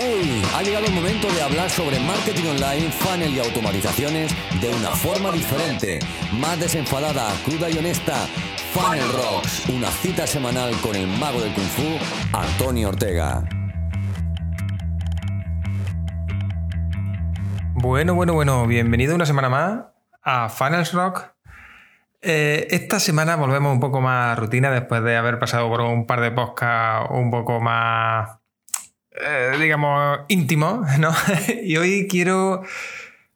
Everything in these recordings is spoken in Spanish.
¡Hey! Ha llegado el momento de hablar sobre marketing online, funnel y automatizaciones de una forma diferente, más desenfadada, cruda y honesta. Funnel Rocks, una cita semanal con el mago del kung fu, Antonio Ortega. Bueno, bueno, bueno, bienvenido una semana más a Funnels Rock. Eh, esta semana volvemos un poco más a rutina después de haber pasado por un par de podcasts un poco más, eh, digamos, íntimos, ¿no? y hoy quiero,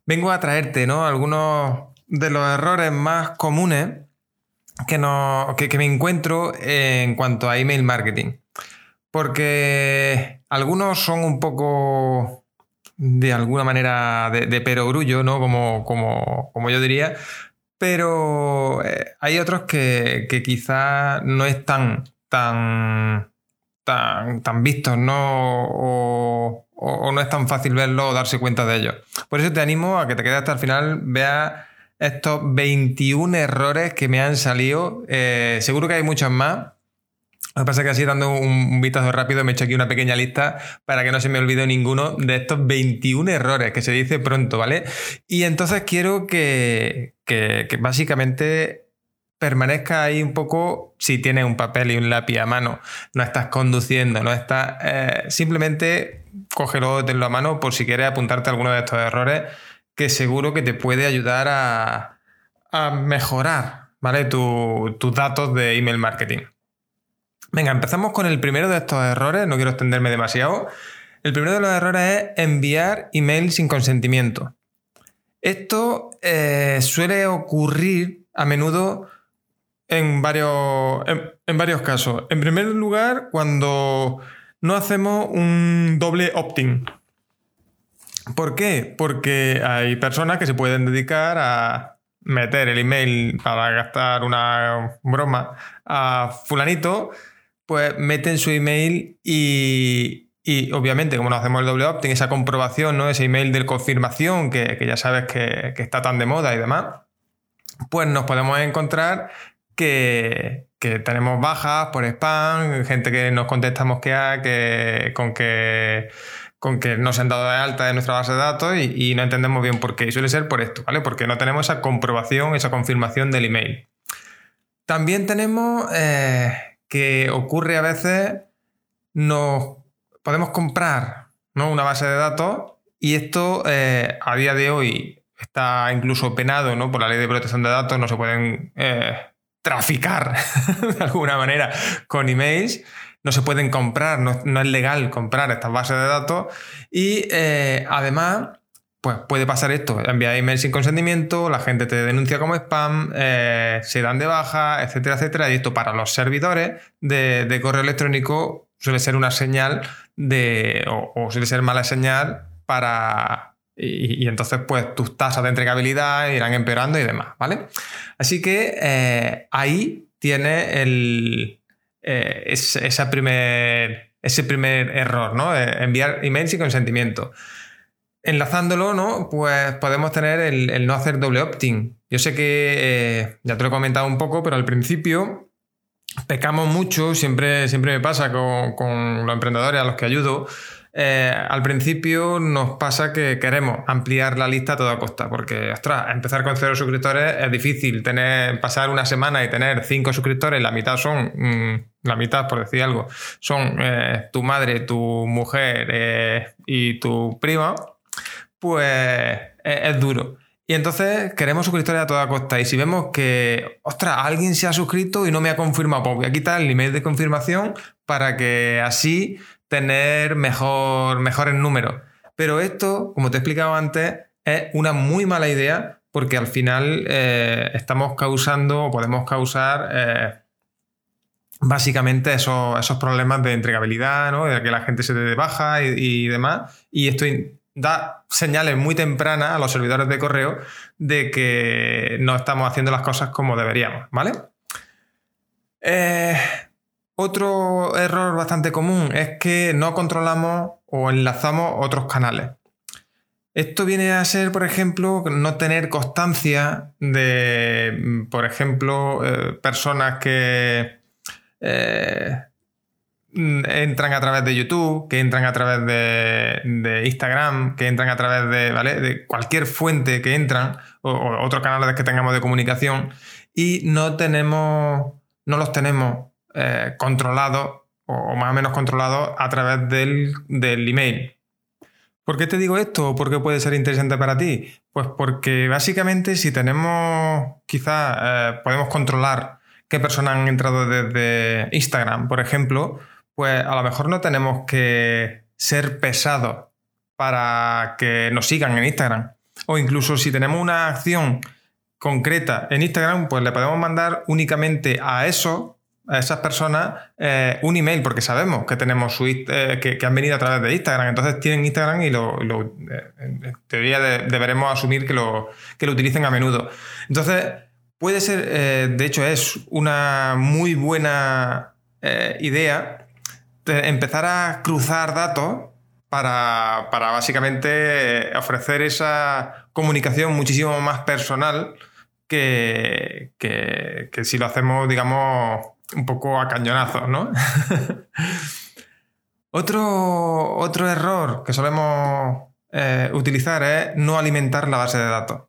vengo a traerte, ¿no? Algunos de los errores más comunes que, no, que, que me encuentro en cuanto a email marketing. Porque algunos son un poco de alguna manera de, perogrullo, ¿no? Como, como, como, yo diría. Pero eh, hay otros que, que quizás no es tan, tan, tan, vistos, ¿no? O, no es tan fácil verlo o darse cuenta de ello. Por eso te animo a que te quedes hasta el final, vea estos 21 errores que me han salido. Eh, seguro que hay muchos más. Lo que pasa es que así dando un, vistazo rápido me he hecho aquí una pequeña lista para que no se me olvide ninguno de estos 21 errores que se dice pronto, ¿vale? Y entonces quiero que, básicamente permanezca ahí un poco si tienes un papel y un lápiz a mano, no estás conduciendo, no estás... Eh, simplemente cógelo, tenlo a mano por si quieres apuntarte a alguno de estos errores que seguro que te puede ayudar a, mejorar, ¿vale? tus datos de email marketing. Venga, empezamos con el primero de estos errores, no quiero extenderme demasiado. El primero de los errores es enviar email sin consentimiento. Esto eh, suele ocurrir a menudo en varios, en, varios casos. En primer lugar, cuando no hacemos un doble opt-in. ¿Por qué? Porque hay personas que se pueden dedicar a meter el email para gastar una broma a fulanito pues meten su email y, obviamente, como no hacemos el doble opt esa comprobación, ¿no? Ese email de confirmación que, ya sabes que, está tan de moda y demás, pues nos podemos encontrar que, tenemos bajas por spam, gente que nos contestamos que que con que con que no se han dado de alta de nuestra base de datos y, no entendemos bien por qué. Y suele ser por esto, ¿vale? Porque no tenemos esa comprobación, esa confirmación del email. También tenemos eh, que ocurre a veces, nos podemos comprar una base de datos y esto eh, a día de hoy está incluso penado ¿no? por la ley de protección de datos, no se pueden eh, traficar de alguna manera con emails, no se pueden comprar, no, es legal comprar estas bases de datos. Y eh, además pues puede pasar esto, enviar email sin consentimiento, la gente te denuncia como spam, eh, se dan de baja, etcétera, etcétera. Y esto para los servidores de, correo electrónico suele ser una señal de, o, suele ser mala señal para... Y, entonces pues tus tasas de entregabilidad irán empeorando y demás, ¿vale? Así que eh, ahí tiene el, eh, ese, primer, ese primer error, ¿no? enviar email sin consentimiento. Enlazándolo, ¿no? Pues podemos tener el, no hacer doble opt-in. Yo sé que eh, ya te lo he comentado un poco, pero al principio pecamos mucho, siempre, siempre me pasa con, los emprendedores a los que ayudo. Eh, al principio nos pasa que queremos ampliar la lista a toda costa, porque, ostras, empezar con cero suscriptores es difícil. Tener, pasar una semana y tener cinco suscriptores, la mitad son, mm, la mitad por decir algo, son eh, tu madre, tu mujer y tu prima pues es, duro. Y entonces queremos suscriptores a toda costa. Y si vemos que, ostras, alguien se ha suscrito y no me ha confirmado, pues voy a quitar el email de confirmación para que así tener mejor, mejores números. Pero esto, como te he explicado antes, es una muy mala idea porque al final eh, estamos causando o podemos causar eh, básicamente esos, esos, problemas de entregabilidad, ¿no? de que la gente se dé baja y, y demás. Y esto da señales muy tempranas a los servidores de correo de que no estamos haciendo las cosas como deberíamos, ¿vale? Eh, otro error bastante común es que no controlamos o enlazamos otros canales. Esto viene a ser, por ejemplo, no tener constancia de, por ejemplo, eh, personas que eh, entran a través de YouTube, que entran a través de, Instagram, que entran a través de, cualquier fuente que entran, o, otros canales que tengamos de comunicación, y no tenemos, no los tenemos eh, controlados, o, más o menos controlados a través del, del email. ¿Por qué te digo esto? ¿O por qué puede ser interesante para ti? Pues porque básicamente si tenemos, quizás eh, podemos controlar qué personas han entrado desde Instagram, por ejemplo, pues a lo mejor no tenemos que ser pesados para que nos sigan en Instagram. O incluso si tenemos una acción concreta en Instagram, pues le podemos mandar únicamente a eso a esas personas eh, un email, porque sabemos que tenemos su, eh, que, han venido a través de Instagram. Entonces tienen Instagram y lo, eh, en teoría deberemos asumir que lo, que lo utilicen a menudo. Entonces, puede ser, de hecho, es una muy buena idea empezar a cruzar datos para, para básicamente ofrecer esa comunicación muchísimo más personal que, que, si lo hacemos, digamos, un poco a cañonazos, ¿no? otro, otro error que solemos eh, utilizar es no alimentar la base de datos.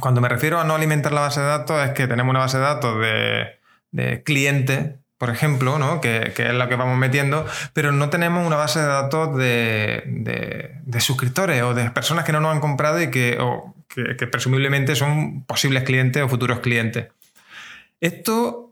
Cuando me refiero a no alimentar la base de datos es que tenemos una base de datos de, de clientes, por ejemplo, ¿no? que, es la que vamos metiendo, pero no tenemos una base de datos de, de, suscriptores o de personas que no nos han comprado y que, que, que presumiblemente son posibles clientes o futuros clientes. Esto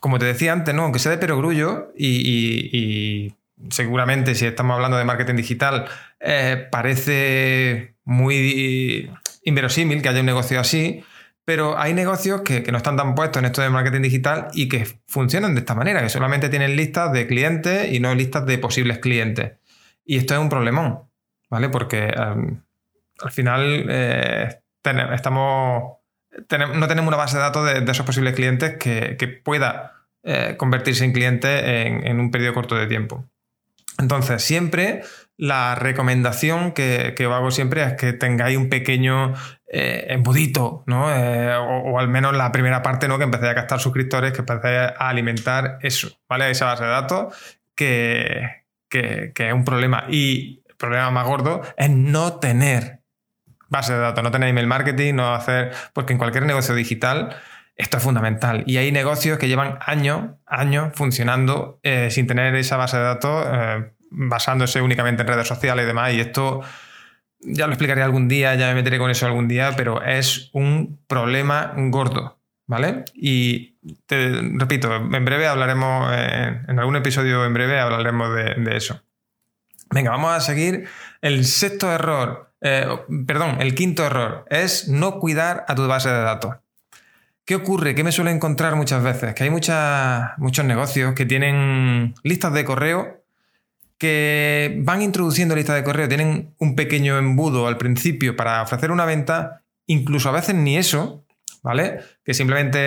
como te decía antes, ¿no? aunque sea de perogrullo y, y, seguramente si estamos hablando de marketing digital, eh, parece muy inverosímil que haya un negocio así, pero hay negocios que, no están tan puestos en esto de marketing digital y que funcionan de esta manera, que solamente tienen listas de clientes y no listas de posibles clientes. Y esto es un problemón, ¿vale? Porque em, al final eh, estamos no tenemos una base de datos de, esos posibles clientes que, pueda eh, convertirse en cliente en, un periodo corto de tiempo. Entonces, siempre la recomendación que, que hago siempre es que tengáis un pequeño eh, embudito, ¿no? Eh, o, al menos la primera parte, ¿no? Que empecéis a gastar suscriptores, que empecéis a alimentar eso, ¿vale? Esa base de datos que, que es un problema. Y el problema más gordo es no tener base de datos, no tener email marketing, no hacer, porque en cualquier negocio digital esto es fundamental. Y hay negocios que llevan años, años funcionando eh, sin tener esa base de datos, eh, basándose únicamente en redes sociales y demás. Y esto ya lo explicaré algún día, ya me meteré con eso algún día, pero es un problema gordo. ¿Vale? Y te repito, en breve hablaremos, eh, en algún episodio en breve hablaremos de eso. Venga, vamos a seguir. El sexto error eh, perdón, el quinto error es no cuidar a tu base de datos. ¿Qué ocurre? ¿Qué me suele encontrar muchas veces? Que hay muchos negocios que tienen listas de correo que van introduciendo listas de correo, tienen un pequeño embudo al principio para ofrecer una venta, incluso a veces ni eso, ¿vale? Que simplemente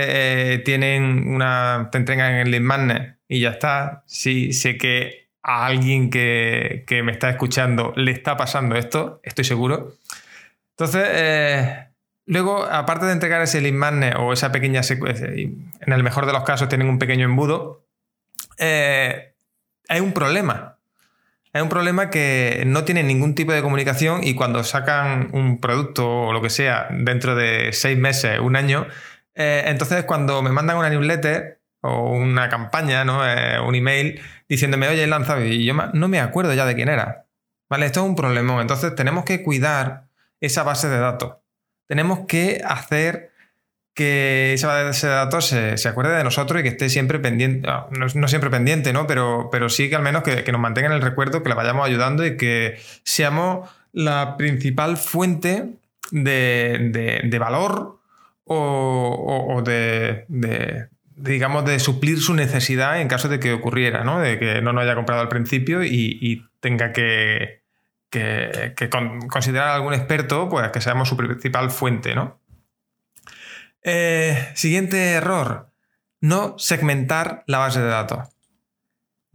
eh, tienen una, te entregan en el lead magnet y ya está. Sí, sé que a alguien que, me está escuchando le está pasando esto, estoy seguro. Entonces, eh, luego, aparte de entregar ese lead magnet o esa pequeña secuencia, en el mejor de los casos tienen un pequeño embudo, eh, hay un problema. Hay un problema que no tienen ningún tipo de comunicación y cuando sacan un producto o lo que sea dentro de seis meses, un año, eh, entonces cuando me mandan una newsletter, o una campaña, ¿no? Eh, un email diciéndome, oye, he lanzado y yo no me acuerdo ya de quién era. ¿Vale? Esto es un problema. Entonces tenemos que cuidar esa base de datos. Tenemos que hacer que esa base de datos se, acuerde de nosotros y que esté siempre pendiente, no, siempre pendiente, ¿no? Pero, pero sí que al menos que, nos mantengan el recuerdo, que le vayamos ayudando y que seamos la principal fuente de, valor o, de, digamos, de suplir su necesidad en caso de que ocurriera, ¿no? De que no nos haya comprado al principio y, tenga que, considerar a algún experto, pues que seamos su principal fuente, ¿no? Eh, siguiente error, no segmentar la base de datos.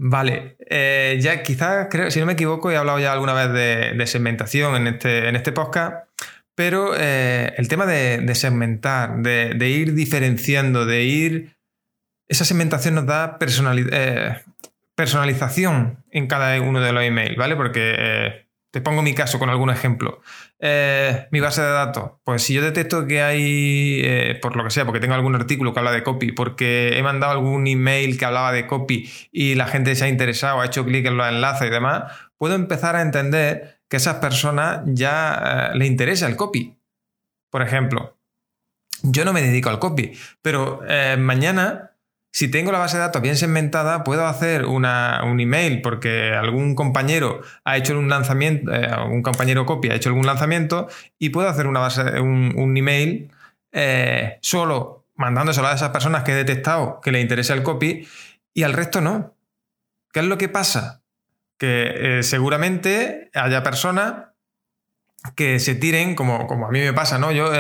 Vale, eh, ya quizás, si no me equivoco, he hablado ya alguna vez de, segmentación en este, en este podcast, pero eh, el tema de, segmentar, de, ir diferenciando, de ir esa segmentación nos da eh, personalización en cada uno de los emails, ¿vale? Porque eh, te pongo mi caso con algún ejemplo. Eh, mi base de datos. Pues si yo detecto que hay, eh, por lo que sea, porque tengo algún artículo que habla de copy, porque he mandado algún email que hablaba de copy y la gente se ha interesado, ha hecho clic en los enlaces y demás, puedo empezar a entender que a esas personas ya le interesa el copy. Por ejemplo, yo no me dedico al copy, pero mañana si tengo la base de datos bien segmentada, puedo hacer un email porque algún compañero ha hecho un lanzamiento, eh, algún compañero copia ha hecho algún lanzamiento y puedo hacer una base, un, email eh, solo mandándoselo a esas personas que he detectado que le interesa el copy y al resto no. ¿Qué es lo que pasa? Que eh, seguramente haya personas que se tiren, como, como a mí me pasa, ¿no? Yo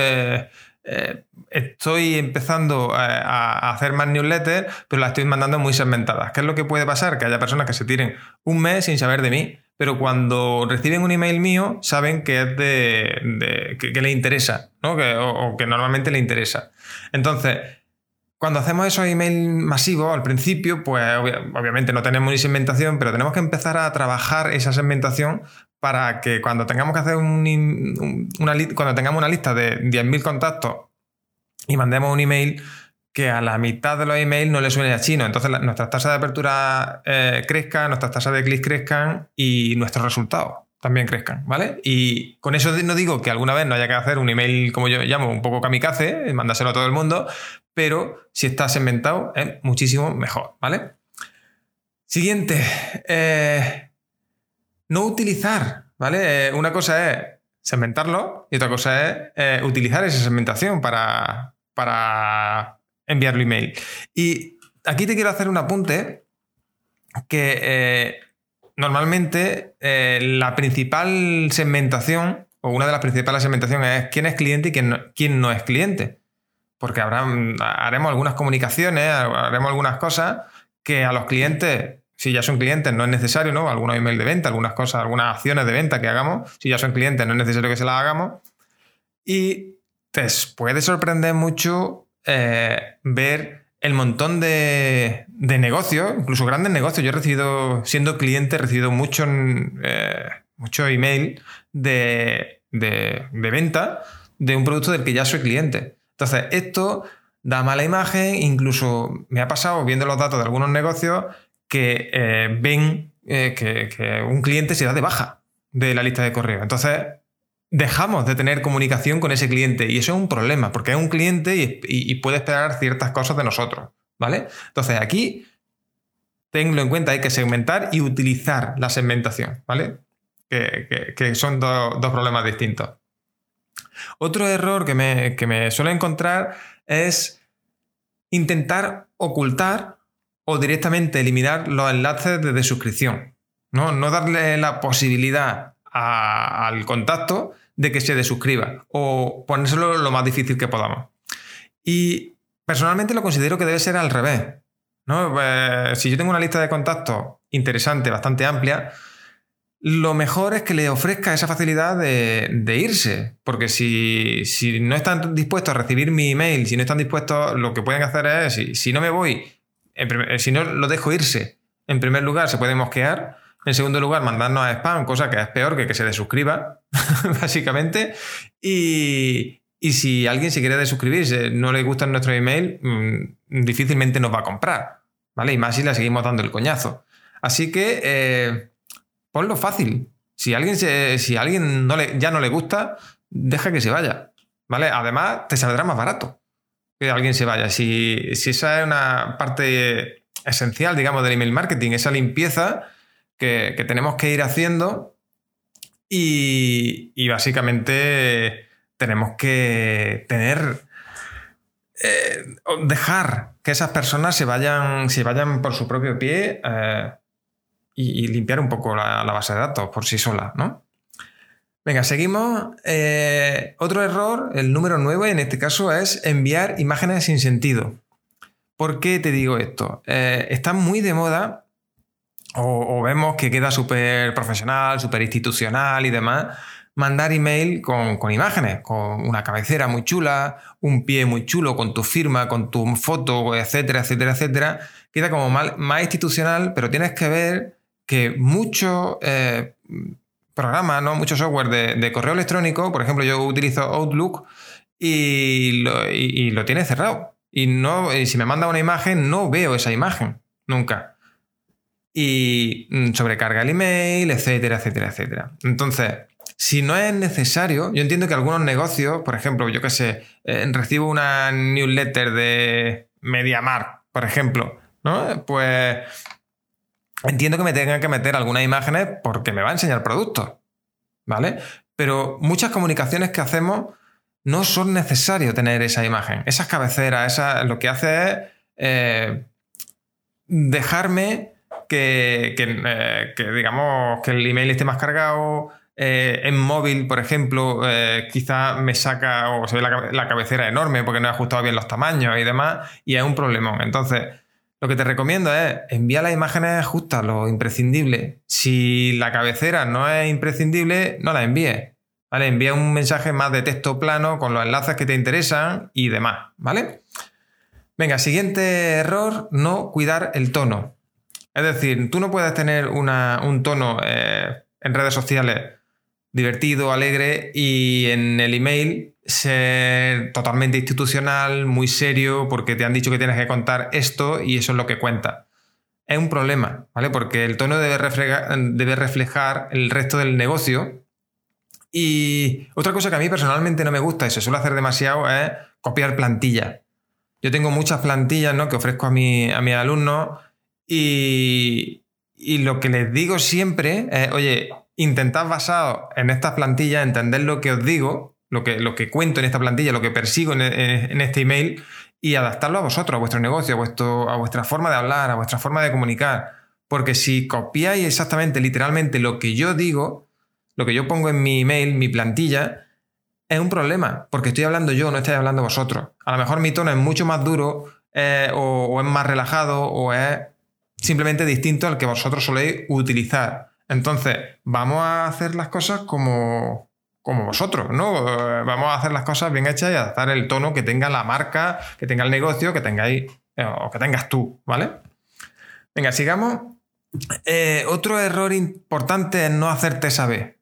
estoy empezando a, hacer más newsletters, pero las estoy mandando muy segmentadas. ¿Qué es lo que puede pasar? Que haya personas que se tiren un mes sin saber de mí, pero cuando reciben un email mío saben que es de, que, le interesa, ¿no? o, que normalmente le interesa. Entonces, cuando hacemos esos emails masivos al principio, pues obviamente no tenemos ni segmentación, pero tenemos que empezar a trabajar esa segmentación para que cuando tengamos que hacer una, cuando tengamos una lista de 10.000 contactos y mandemos un email que a la mitad de los emails no le suene a chino. Entonces nuestras tasas de apertura eh, crezcan, nuestras tasas de clics crezcan y nuestros resultados también crezcan, ¿vale? Y con eso no digo que alguna vez no haya que hacer un email, como yo llamo, un poco kamikaze, mandárselo a todo el mundo, pero si está segmentado es muchísimo mejor, ¿vale? Siguiente. Eh, no utilizar, ¿vale? Eh, una cosa es segmentarlo y otra cosa es eh, utilizar esa segmentación para, para enviarlo email. Y aquí te quiero hacer un apunte que normalmente la principal segmentación o una de las principales segmentaciones es quién es cliente y quién quién no es cliente. Porque habrá, haremos algunas comunicaciones, haremos algunas cosas que a los clientes si ya son clientes, no es necesario, ¿no? Algunos email de venta, algunas cosas, algunas acciones de venta que hagamos. Si ya son clientes, no es necesario que se las hagamos. Y te puede sorprender mucho eh, ver el montón de, negocios, incluso grandes negocios. Yo he recibido, siendo cliente, he recibido mucho, eh, mucho email de, de, de venta de un producto del que ya soy cliente. Entonces, esto da mala imagen, incluso me ha pasado viendo los datos de algunos negocios que eh, ven eh, que, un cliente se da de baja de la lista de correo. Entonces, dejamos de tener comunicación con ese cliente y eso es un problema, porque es un cliente y, puede esperar ciertas cosas de nosotros, ¿vale? Entonces, aquí, tenlo en cuenta, hay que segmentar y utilizar la segmentación, ¿vale? Que, son dos problemas distintos. Otro error que me, que me suele encontrar es intentar ocultar o directamente eliminar los enlaces de suscripción. No, no darle la posibilidad al contacto de que se desuscriba o ponérselo lo más difícil que podamos. Y personalmente lo considero que debe ser al revés. ¿no? Pues, si yo tengo una lista de contactos interesante, bastante amplia, lo mejor es que le ofrezca esa facilidad de, irse. Porque si, no están dispuestos a recibir mi email, si no están dispuestos, lo que pueden hacer es, si, si no me voy eh, si no lo dejo irse, en primer lugar se puede mosquear. En segundo lugar, mandarnos a spam, cosa que es peor que que se desuscriba, básicamente. Y, si alguien se quiere desuscribirse, no le gusta nuestro email, mm, difícilmente nos va a comprar. ¿Vale? Y más si le seguimos dando el coñazo. Así que eh, ponlo fácil. Si alguien, si alguien no le, ya no le gusta, deja que se vaya. ¿Vale? Además, te saldrá más barato que alguien se vaya. Si, esa es una parte esencial, digamos, del email marketing, esa limpieza que, tenemos que ir haciendo y, básicamente tenemos que tener, eh, dejar que esas personas se vayan, se vayan por su propio pie eh, y, limpiar un poco la, base de datos por sí sola, ¿no? Venga, seguimos. Eh, otro error, el número 9 en este caso, es enviar imágenes sin sentido. ¿Por qué te digo esto? Eh, está muy de moda o, vemos que queda súper profesional, súper institucional y demás, mandar email con, imágenes, con una cabecera muy chula, un pie muy chulo, con tu firma, con tu foto, etcétera, etcétera, etcétera, queda como más institucional, pero tienes que ver que muchos eh, programas, ¿no? mucho software de, correo electrónico, por ejemplo, yo utilizo Outlook y lo, tiene cerrado. Y, no, y si me manda una imagen, no veo esa imagen, nunca y mm, sobrecarga el email, etcétera, etcétera, etcétera. Entonces, si no es necesario, yo entiendo que algunos negocios, por ejemplo, yo qué sé, eh, recibo una newsletter de MediaMark, por ejemplo, ¿no? Pues entiendo que me tengan que meter algunas imágenes porque me va a enseñar productos, ¿vale? Pero muchas comunicaciones que hacemos no son necesarios tener esa imagen. Esas cabeceras, esa, lo que hace es eh, dejarme que, eh, digamos, que el email esté más cargado. Eh, en móvil, por ejemplo, quizá me saca o se ve la, cabecera enorme porque no he ajustado bien los tamaños y demás, y es un problemón. Entonces, lo que te recomiendo es enviar las imágenes justas, lo imprescindible. Si la cabecera no es imprescindible, no la envíes. ¿Vale? Envía un mensaje más de texto plano con los enlaces que te interesan y demás, ¿vale? Venga, siguiente error, no cuidar el tono. Es decir, tú no puedes tener un tono eh, en redes sociales divertido, alegre y en el email ser totalmente institucional, muy serio, porque te han dicho que tienes que contar esto y eso es lo que cuenta. Es un problema, ¿vale? Porque el tono debe reflejar el resto del negocio. Y otra cosa que a mí personalmente no me gusta y se suele hacer demasiado es copiar plantillas. Yo tengo muchas plantillas ¿no? que ofrezco a, mi, a mis alumnos y, lo que les digo siempre es, oye, intentad basado en estas plantillas entender lo que os digo, lo que, lo que cuento en esta plantilla, lo que persigo en, este email y adaptarlo a vosotros, a vuestro negocio, a, vuestro, a vuestra forma de hablar, a vuestra forma de comunicar. Porque si copiáis exactamente, literalmente lo que yo digo, lo que yo pongo en mi email, mi plantilla, es un problema, porque estoy hablando yo, no estoy hablando vosotros. A lo mejor mi tono es mucho más duro, eh, o, es más relajado, o es simplemente distinto al que vosotros soléis utilizar. Entonces, vamos a hacer las cosas como, como vosotros, ¿no? Vamos a hacer las cosas bien hechas y adaptar el tono que tenga la marca, que tenga el negocio, que tengáis eh, o que tengas tú, ¿vale? Venga, sigamos. Eh, otro error importante es no hacer test AB.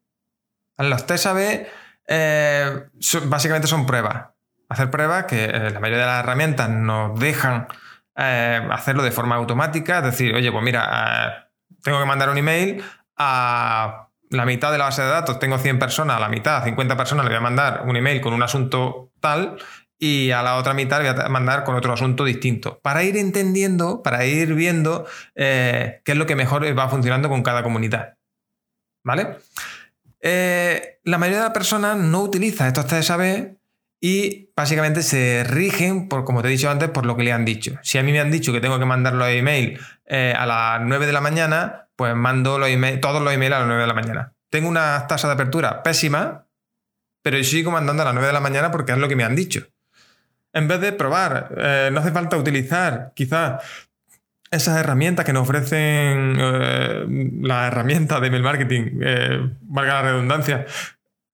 Los test AB eh, básicamente son pruebas. Hacer pruebas que la mayoría de las herramientas nos dejan eh, hacerlo de forma automática, es decir, oye, pues mira, eh, tengo que mandar un email a la mitad de la base de datos, tengo 100 personas, a la mitad, 50 personas, le voy a mandar un email con un asunto tal y a la otra mitad le voy a mandar con otro asunto distinto, para ir entendiendo, para ir viendo eh, qué es lo que mejor va funcionando con cada comunidad. ¿Vale? la mayoría de las personas no utiliza estos TSAB y básicamente se rigen, por, como te he dicho antes, por lo que le han dicho. Si a mí me han dicho que tengo que mandarlo a email eh, a las 9 de la mañana, pues mando email, todos los emails a las 9 de la mañana. Tengo una tasa de apertura pésima, pero yo sigo mandando a las 9 de la mañana porque es lo que me han dicho. En vez de probar, eh, no hace falta utilizar quizás esas herramientas que nos ofrecen eh, las herramientas de email marketing, valga la redundancia,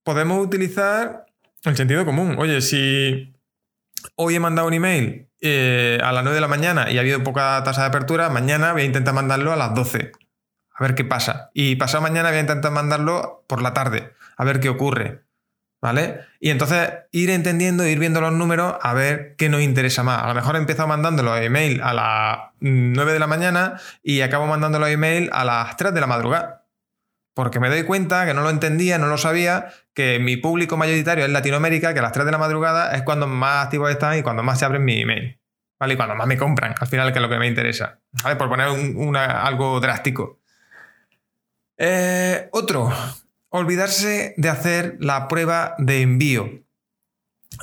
podemos utilizar el sentido común. Oye, si hoy he mandado un email eh, a las 9 de la mañana y ha habido poca tasa de apertura, mañana voy a intentar mandarlo a las 12. A ver qué pasa. Y pasado mañana voy a intentar mandarlo por la tarde. A ver qué ocurre. ¿Vale? Y entonces ir entendiendo, ir viendo los números a ver qué nos interesa más. A lo mejor he empezado mandando los email a las 9 de la mañana y acabo mandando los email a las 3 de la madrugada porque me doy cuenta que no lo entendía, no lo sabía, que mi público mayoritario es Latinoamérica, que a las 3 de la madrugada es cuando más activos están y cuando más se abren mi email. ¿Vale? Y cuando más me compran, al final, que es lo que me interesa. ¿Vale? Por poner algo drástico. Eh, otro, olvidarse de hacer la prueba de envío.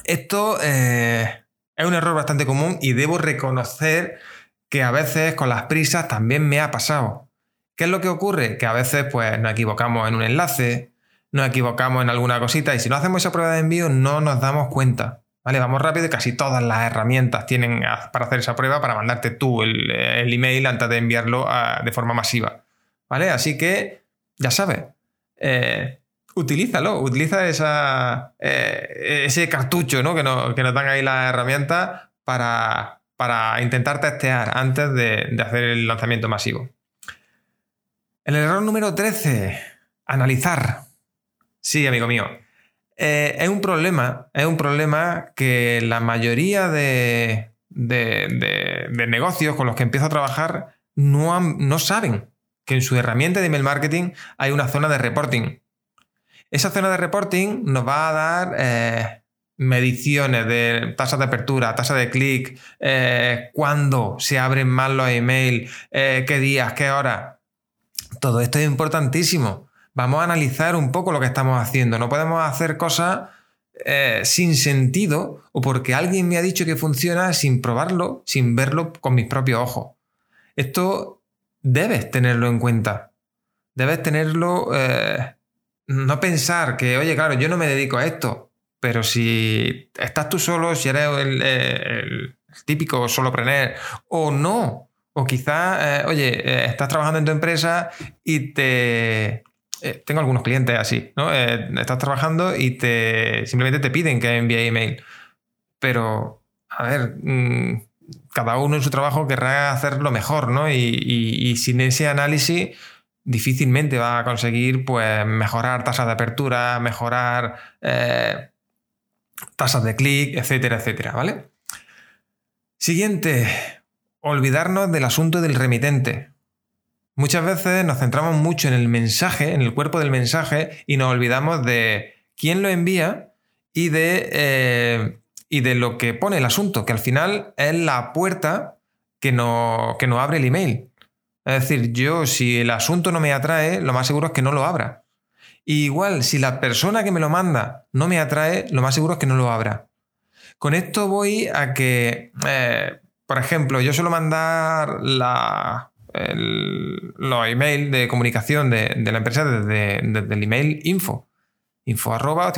Esto eh, es un error bastante común y debo reconocer que a veces con las prisas también me ha pasado. ¿Qué es lo que ocurre? Que a veces pues, nos equivocamos en un enlace, nos equivocamos en alguna cosita y si no hacemos esa prueba de envío no nos damos cuenta. ¿Vale? Vamos rápido y casi todas las herramientas tienen para hacer esa prueba para mandarte tú el, email antes de enviarlo de forma masiva. ¿vale? Así que, ya sabes, eh, utilízalo, utiliza eh, ese cartucho ¿no? que, nos, que nos dan ahí las herramientas para, para intentar testear antes de, de hacer el lanzamiento masivo. El error número 13, analizar. Sí, amigo mío. Eh, es un problema, es un problema que la mayoría de, negocios con los que empiezo a trabajar no, no saben que en su herramienta de email marketing hay una zona de reporting. Esa zona de reporting nos va a dar eh, mediciones de tasa de apertura, tasa de clic, eh, cuándo se abren más los emails, qué días, qué horas. Todo esto es importantísimo vamos a analizar un poco lo que estamos haciendo. No podemos hacer cosas eh, sin sentido o porque alguien me ha dicho que funciona sin probarlo, sin verlo con mis propios ojos. Esto debes tenerlo en cuenta. Debes tenerlo... Eh, no pensar que, oye, claro, yo no me dedico a esto, pero si estás tú solo, si eres el, el, típico solopreneur o no, o quizás, eh, oye, estás trabajando en tu empresa y te, eh, tengo algunos clientes así, ¿no? Eh, estás trabajando y te simplemente te piden que envíe email. Pero, a ver, mm, cada uno en su trabajo querrá hacerlo mejor, ¿no? Y, sin ese análisis difícilmente va a conseguir pues, mejorar tasas de apertura, mejorar eh, tasas de clic, etcétera, etcétera, ¿vale? Siguiente, olvidarnos del asunto del remitente. Muchas veces nos centramos mucho en el mensaje, en el cuerpo del mensaje, y nos olvidamos de quién lo envía y de, eh, y de lo que pone el asunto, que al final es la puerta que nos, que abre el email. Es decir, yo si el asunto no me atrae, lo más seguro es que no lo abra. igual, si la persona que me lo manda no me atrae, lo más seguro es que no lo abra. Con esto voy a que, eh, por ejemplo, yo suelo mandar la, los emails de comunicación de, la empresa desde, el email info, info arroba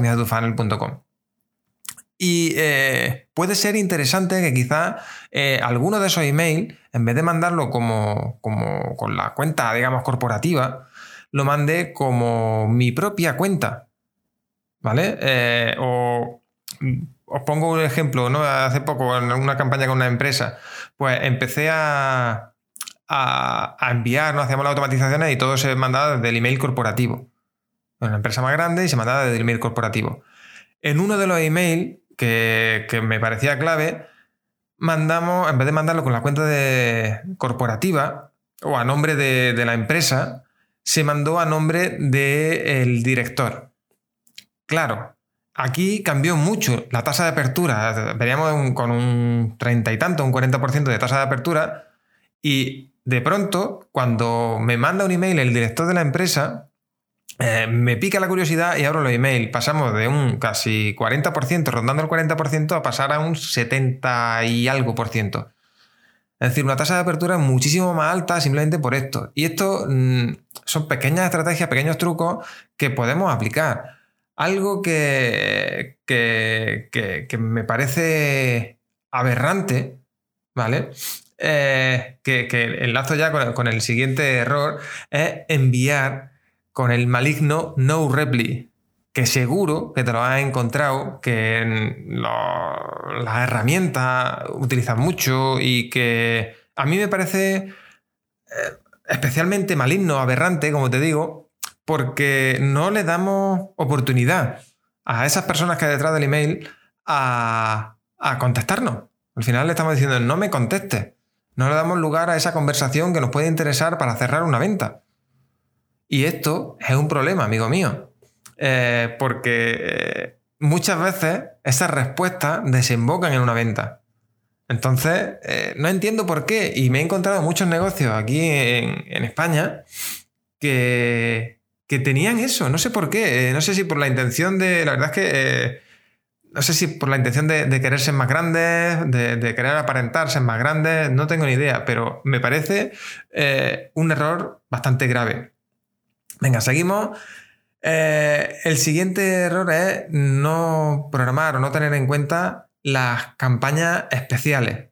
Y eh, puede ser interesante que quizá eh, alguno de esos emails, en vez de mandarlo como, como con la cuenta, digamos, corporativa, lo mande como mi propia cuenta. ¿Vale? Eh, o os pongo un ejemplo, ¿no? Hace poco, en una campaña con una empresa, pues empecé a, a, enviar, ¿no? Hacíamos las automatizaciones y todo se mandaba desde el email corporativo. Una empresa más grande y se mandaba desde el email corporativo. En uno de los emails que, me parecía clave, mandamos, en vez de mandarlo con la cuenta de corporativa o a nombre de, la empresa, se mandó a nombre del director. Claro, aquí cambió mucho la tasa de apertura. Veríamos con un treinta y tanto, un 40% de tasa de apertura. Y de pronto, cuando me manda un email el director de la empresa, eh, me pica la curiosidad y abro los emails. Pasamos de un casi 40%, rondando el 40%, a pasar a un 70 y algo por ciento. Es decir, una tasa de apertura muchísimo más alta simplemente por esto. Y esto mm, son pequeñas estrategias, pequeños trucos que podemos aplicar. Algo que, que, que me parece aberrante, ¿vale? Eh, que, enlazo ya con, el siguiente error, es enviar con el maligno no reply, que seguro que te lo has encontrado, que las herramientas utilizan mucho y que a mí me parece eh, especialmente maligno, aberrante, como te digo, porque no le damos oportunidad a esas personas que hay detrás del email a, a contestarnos. Al final le estamos diciendo, no me contestes. No le damos lugar a esa conversación que nos puede interesar para cerrar una venta. Y esto es un problema, amigo mío. Eh, porque eh, muchas veces esas respuestas desembocan en una venta. Entonces, eh, no entiendo por qué. Y me he encontrado muchos negocios aquí en, España que, que, tenían eso. No sé por qué. no sé si por la intención de. La verdad es que no sé si por la intención de, querer ser más grandes, de, querer aparentar ser más grandes, no tengo ni idea, pero me parece un error bastante grave. Venga, seguimos. Eh, el siguiente error es no programar o no tener en cuenta las campañas especiales.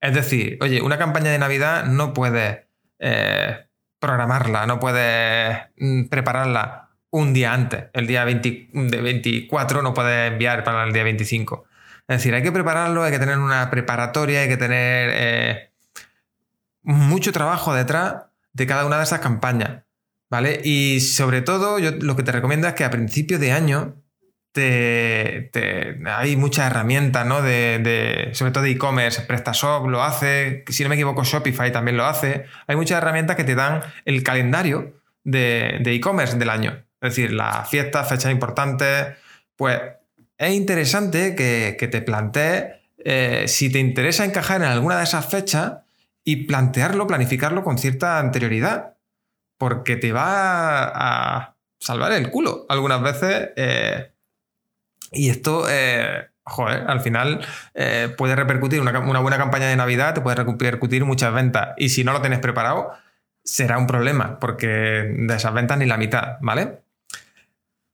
Es decir, oye, una campaña de Navidad no puede eh, programarla, no puedes mm, prepararla un día antes. El día de 24 no puedes enviar para el día 25. Es decir, hay que prepararlo, hay que tener una preparatoria, hay que tener eh, mucho trabajo detrás de cada una de esas campañas. ¿Vale? Y sobre todo, yo lo que te recomiendo es que a principio de año te, hay muchas herramientas, ¿no? De, sobre todo de e-commerce, PrestaShop lo hace, si no me equivoco, Shopify también lo hace. Hay muchas herramientas que te dan el calendario de e-commerce del año. Es decir, las fiestas, fechas importantes. Pues es interesante que, te plantees eh, si te interesa encajar en alguna de esas fechas y plantearlo, planificarlo con cierta anterioridad. Porque te va a salvar el culo algunas veces. Eh, y esto, eh, joder, al final eh, puede repercutir una, buena campaña de Navidad, te puede repercutir muchas ventas. Y si no lo tienes preparado, será un problema, porque de esas ventas ni la mitad, ¿vale?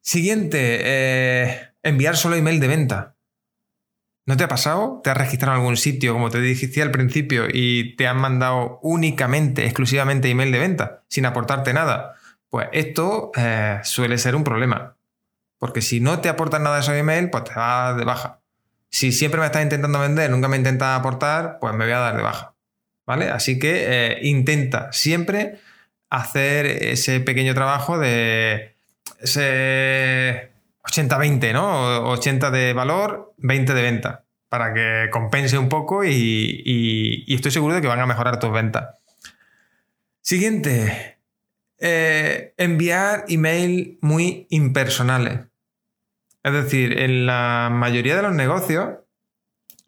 Siguiente, enviar solo email de venta. ¿No te ha pasado? ¿Te has registrado en algún sitio, como te dije al principio, y te han mandado únicamente, exclusivamente email de venta, sin aportarte nada? Pues esto suele ser un problema. Porque si no te aportan nada de ese email, pues te vas de baja. Si siempre me estás intentando vender, nunca me intentas aportar, pues me voy a dar de baja. ¿Vale? Así que eh, intenta siempre hacer ese pequeño trabajo de ese 80-20, ¿no? 80 de valor, 20 de venta, para que compense un poco y, estoy seguro de que van a mejorar tus ventas. Siguiente, eh, enviar email muy impersonales. Es decir, en la mayoría de los negocios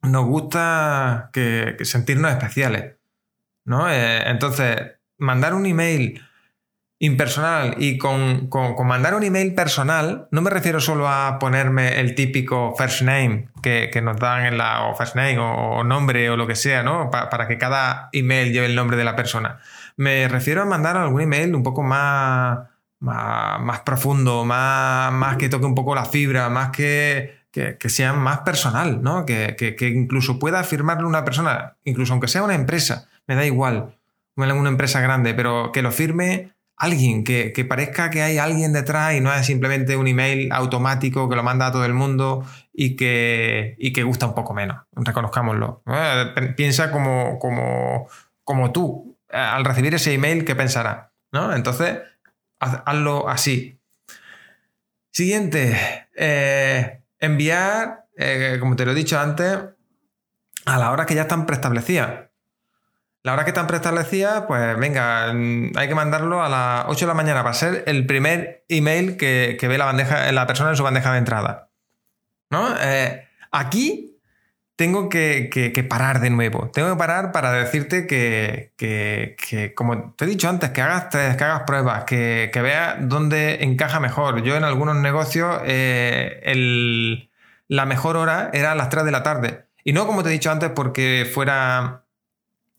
nos gusta que, sentirnos especiales. ¿no? Eh, entonces, mandar un email impersonal y con, mandar un email personal, no me refiero solo a ponerme el típico first name que, nos dan en la o first name o, nombre o lo que sea, ¿no? para que cada email lleve el nombre de la persona me refiero a mandar algún email un poco más, más, profundo, más, más, que toque un poco la fibra, más que, que, sea más personal, ¿no? Que, incluso pueda firmarle una persona, incluso aunque sea una empresa, me da igual, una empresa grande, pero que lo firme alguien, que, parezca que hay alguien detrás y no es simplemente un email automático que lo manda a todo el mundo y que, y que gusta un poco menos, reconozcámoslo. Eh, piensa como, como, como tú, eh, al recibir ese email, ¿qué pensará? ¿No? Entonces, hazlo así. Siguiente, eh, enviar, como te lo he dicho antes, a la hora que ya están preestablecidas. La hora que están preestablecidas, pues venga, mm, hay que mandarlo a las 8 de la mañana para ser el primer email que, ve la, bandeja, la persona en su bandeja de entrada. ¿No? aquí tengo que, parar de nuevo. Tengo que parar para decirte que, como te he dicho antes, que hagas que hagas pruebas, que, veas dónde encaja mejor. Yo en algunos negocios eh, la mejor hora era a las 3 de la tarde. Y no como te he dicho antes porque fuera eh,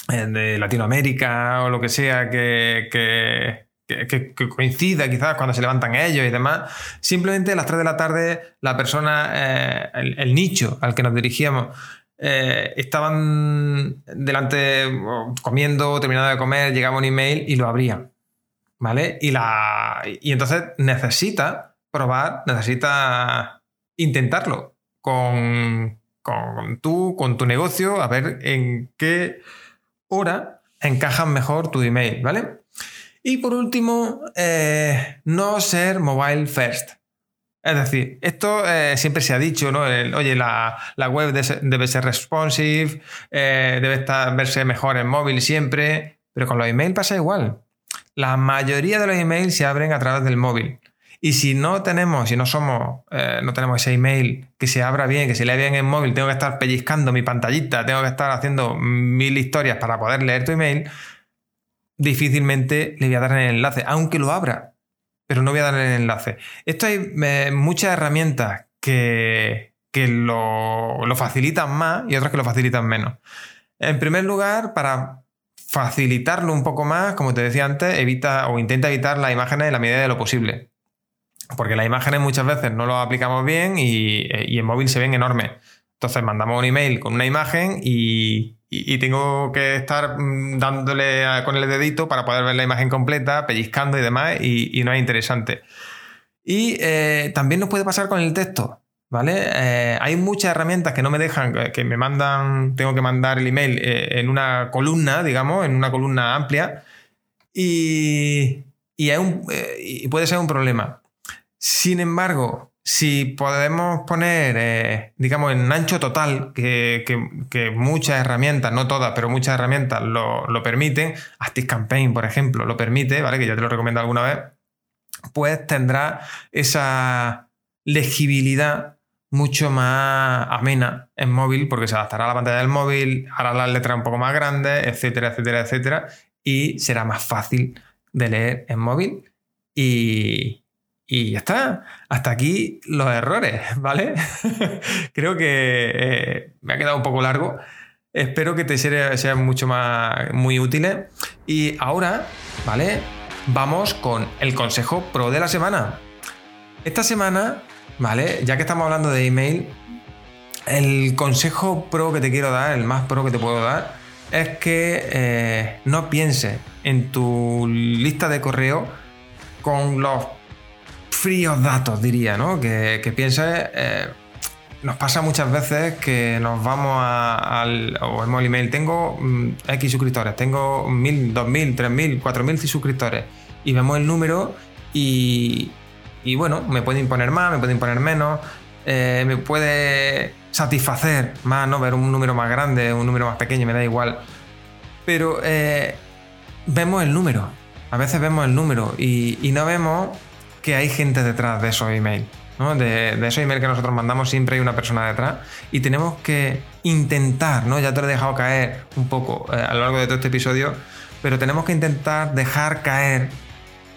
de Latinoamérica o lo que sea, que, que, coincida quizás cuando se levantan ellos y demás. Simplemente a las 3 de la tarde la persona, eh, el, nicho al que nos dirigíamos, eh, estaban delante comiendo, terminando de comer, llegaba un email y lo abrían. ¿Vale? Y, la, y entonces necesita probar, necesita intentarlo con, con, tú, con tu negocio, a ver en qué hora encajan mejor tu email, ¿vale? Y por último, eh, no ser mobile first. Es decir, esto eh, siempre se ha dicho, ¿no? oye, la, web debe ser responsive, eh, debe estar, verse mejor en móvil siempre, pero con los emails pasa igual. La mayoría de los emails se abren a través del móvil. Y si no tenemos, si no somos, no tenemos ese email que se abra bien, que se lea bien en móvil, tengo que estar pellizcando mi pantallita, tengo que estar haciendo mil historias para poder leer tu email, difícilmente le voy a dar el enlace, aunque lo abra, pero no voy a dar el enlace. Esto hay eh, muchas herramientas que, lo, lo, facilitan más y otras que lo facilitan menos. En primer lugar, para facilitarlo un poco más, como te decía antes, evita o intenta evitar las imágenes en la medida de lo posible. Porque las imágenes muchas veces no lo aplicamos bien y, y en móvil se ven enormes. Entonces mandamos un email con una imagen y, tengo que estar mm, dándole con el dedito para poder ver la imagen completa, pellizcando y demás, y, no es interesante. Y eh, también nos puede pasar con el texto. ¿Vale? Eh, hay muchas herramientas que no me dejan, que me mandan, tengo que mandar el email eh, en una columna, digamos, en una columna amplia, y, y puede ser un problema. Sin embargo, si podemos poner, eh, digamos, en ancho total, que, muchas herramientas, no todas, pero muchas herramientas lo, permiten, Campaign, por ejemplo, lo permite, ¿vale? Que ya te lo recomiendo alguna vez, pues tendrá esa legibilidad mucho más amena en móvil, porque se adaptará a la pantalla del móvil, hará las letras un poco más grandes, etcétera, etcétera, etcétera, y será más fácil de leer en móvil. Y, y ya está. Hasta aquí los errores, ¿vale? Creo que eh, me ha quedado un poco largo. Espero que te sean mucho más muy útiles. Y ahora, ¿vale? Vamos con el consejo pro de la semana. Esta semana, ¿vale? Ya que estamos hablando de email, el consejo pro que te quiero dar, el más pro que te puedo dar, es que eh, no pienses en tu lista de correo con los fríos datos, diría, ¿no? Que, que pienses, eh, nos pasa muchas veces que nos vamos al o el email, tengo mm, X suscriptores, tengo 1000, 2000, 3000, 4000 suscriptores y vemos el número y, y bueno, me puede imponer más, me puede imponer menos, eh, me puede satisfacer más, ¿no? Ver un número más grande, un número más pequeño, me da igual. Pero eh, vemos el número, a veces vemos el número y no vemos que hay gente detrás de esos emails. ¿no? De, esos emails que nosotros mandamos siempre hay una persona detrás y tenemos que intentar, ¿no? ya te lo he dejado caer un poco eh, a lo largo de todo este episodio, pero tenemos que intentar dejar caer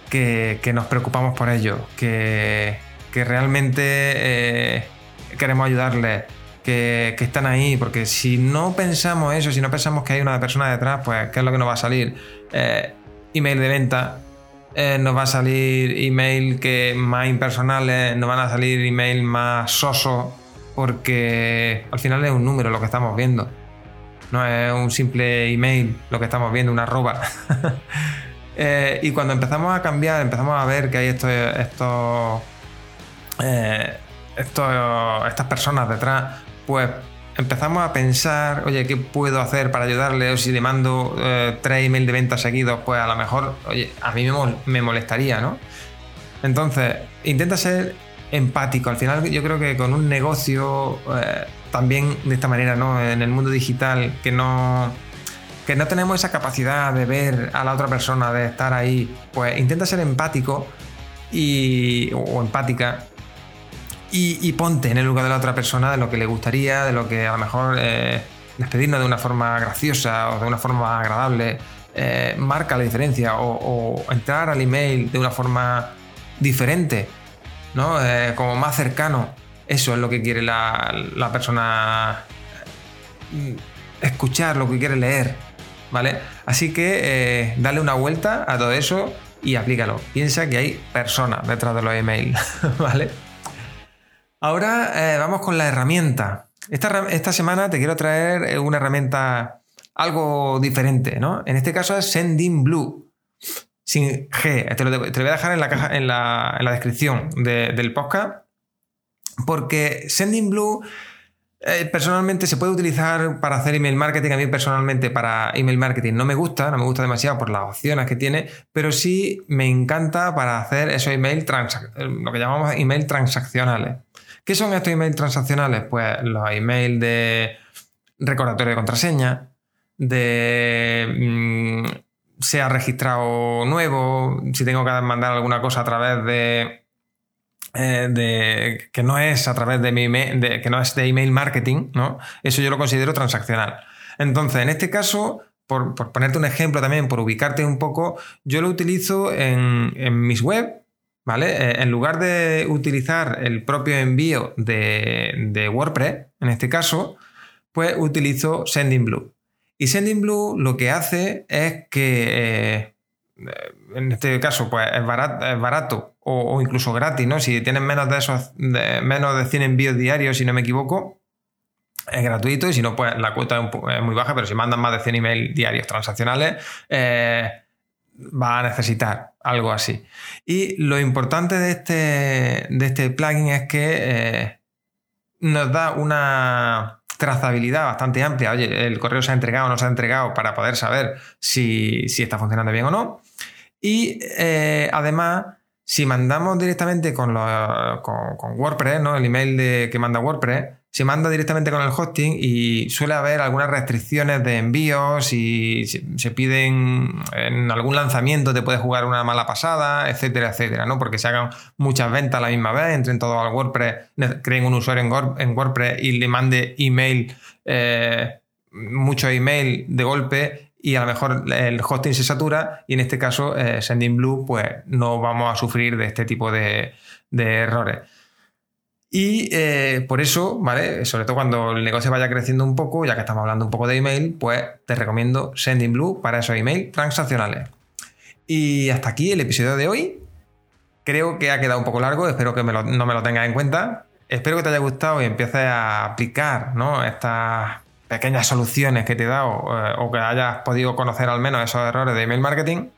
que, nos preocupamos por ellos, que, realmente eh, queremos ayudarles, que, están ahí, porque si no pensamos eso, si no pensamos que hay una persona detrás, pues ¿qué es lo que nos va a salir? Eh, email de venta, eh, nos va a salir email que más impersonales, nos van a salir email más sosos, porque al final es un número lo que estamos viendo. No es un simple email lo que estamos viendo, una arroba. Eh, y cuando empezamos a cambiar, empezamos a ver que hay estos, eh, estos estas personas detrás, pues empezamos a pensar, oye, ¿qué puedo hacer para ayudarle? O si le mando eh, tres emails de venta seguidos, pues a lo mejor, oye, a mí me, molestaría, ¿no? Entonces, intenta ser empático. Al final, yo creo que con un negocio, eh, también de esta manera, ¿no? En el mundo digital, que no. Que no tenemos esa capacidad de ver a la otra persona, de estar ahí, pues intenta ser empático y, o empática y, ponte en el lugar de la otra persona, de lo que le gustaría, de lo que a lo mejor eh, despedirnos de una forma graciosa o de una forma agradable eh, marca la diferencia o, entrar al email de una forma diferente, ¿no? Eh, como más cercano. Eso es lo que quiere la, persona escuchar, lo que quiere leer, ¿vale? Así que dale una vuelta a todo eso y aplícalo. Piensa que hay personas detrás de los emails, ¿vale? Ahora eh, vamos con la herramienta. Esta, semana te quiero traer eh, una herramienta algo diferente, ¿no? En este caso es Sending Blue. Sin G. Te lo, voy a dejar en la, caja, en la, descripción del podcast. Porque Sending Blue eh, personalmente se puede utilizar para hacer email marketing. A mí personalmente para email marketing no me gusta, no me gusta demasiado por las opciones que tiene, pero sí me encanta para hacer esos email lo que llamamos email transaccionales. ¿Qué son estos emails transaccionales? Pues los emails de recordatorio de contraseña, de mm, se ha registrado nuevo, si tengo que mandar alguna cosa a través de, eh, de que no es a través de mi email, de, que no es de email marketing, ¿no? Eso yo lo considero transaccional. Entonces, en este caso, por, ponerte un ejemplo también, por ubicarte un poco, yo lo utilizo en, en mis web ¿vale? Eh, en lugar de utilizar el propio envío de, WordPress, en este caso, pues utilizo Sendinblue. Y Sendinblue lo que hace es que, eh, en este caso, pues es barato, o, incluso gratis, ¿no? Si tienes menos de esos, menos de 100 envíos diarios, si no me equivoco, es gratuito y si no, pues la cuota es, muy baja, pero si mandan más de 100 emails diarios transaccionales, eh, va a necesitar algo así. Y lo importante de este, de este plugin es que eh, nos da una trazabilidad bastante amplia. Oye, el correo se ha entregado o no se ha entregado para poder saber si, está funcionando bien o no. Y eh, además, si mandamos directamente con, con, WordPress, ¿no? el email de, que manda WordPress, se manda directamente con el hosting y suele haber algunas restricciones de envíos y se piden en algún lanzamiento te puede jugar una mala pasada, etcétera, etcétera, ¿no? Porque se hagan muchas ventas a la misma vez, entren todos al WordPress, creen un usuario en, WordPress y le mande email, eh, mucho email de golpe y a lo mejor el hosting se satura y en este caso eh, Sending Blue pues no vamos a sufrir de este tipo de errores. Y eh, por eso, ¿vale? Sobre todo cuando el negocio vaya creciendo un poco, ya que estamos hablando un poco de email, pues te recomiendo Sending Blue para esos emails transaccionales. Y hasta aquí el episodio de hoy. Creo que ha quedado un poco largo, espero que no me lo tengas en cuenta. Espero que te haya gustado y empieces a aplicar estas pequeñas soluciones que te he dado eh, o que hayas podido conocer al menos esos errores de email marketing.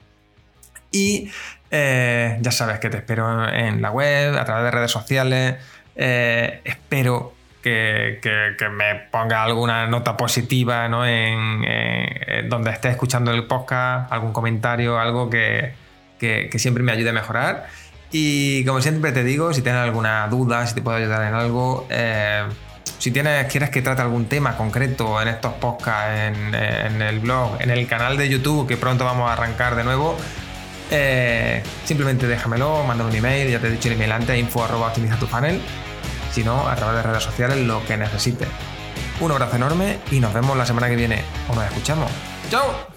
Y eh, ya sabes que te espero en la web, a través de redes sociales eh, espero que, me ponga alguna nota positiva ¿no? en, donde esté escuchando el podcast, algún comentario, algo que, siempre me ayude a mejorar. Y como siempre te digo, si tienes alguna duda, si te puedo ayudar en algo, eh, si tienes, quieres que trate algún tema concreto en estos podcasts, en, el blog, en el canal de YouTube, que pronto vamos a arrancar de nuevo, eh, simplemente déjamelo, mándame un email, ya te he dicho el email antes, info arroba optimiza tu panel sino a través de redes sociales lo que necesites. Un abrazo enorme y nos vemos la semana que viene o nos escuchamos. ¡Chao!